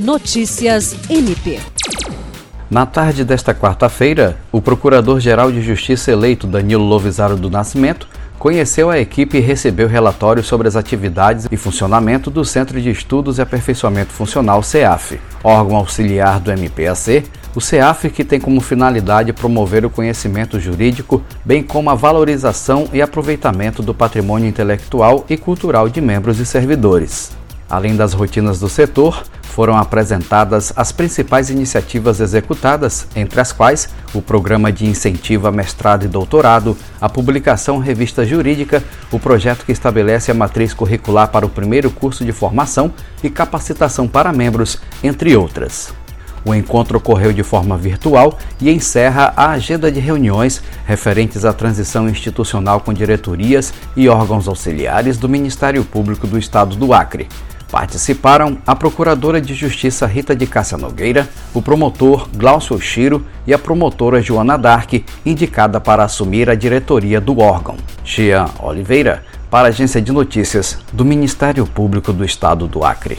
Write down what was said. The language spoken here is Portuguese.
Notícias MP. Na tarde desta quarta-feira, o Procurador-Geral de Justiça eleito Danilo Lovisaro do Nascimento conheceu a equipe e recebeu relatórios sobre as atividades e funcionamento do Centro de Estudos e Aperfeiçoamento Funcional CEAF, órgão auxiliar do MPAC, o CEAF que tem como finalidade promover o conhecimento jurídico, bem como a valorização e aproveitamento do patrimônio intelectual e cultural de membros e servidores. Além das rotinas do setor, foram apresentadas as principais iniciativas executadas, entre as quais o Programa de Incentivo a Mestrado e Doutorado, a publicação Revista Jurídica, o projeto que estabelece a matriz curricular para o primeiro curso de formação e capacitação para membros, entre outras. O encontro ocorreu de forma virtual e encerra a agenda de reuniões referentes à transição institucional com diretorias e órgãos auxiliares do Ministério Público do Estado do Acre. Participaram a Procuradora de Justiça Rita de Cássia Nogueira, o promotor Glaucio Chiro e a promotora Joana Dark, indicada para assumir a diretoria do órgão. Jean Oliveira, para a Agência de Notícias do Ministério Público do Estado do Acre.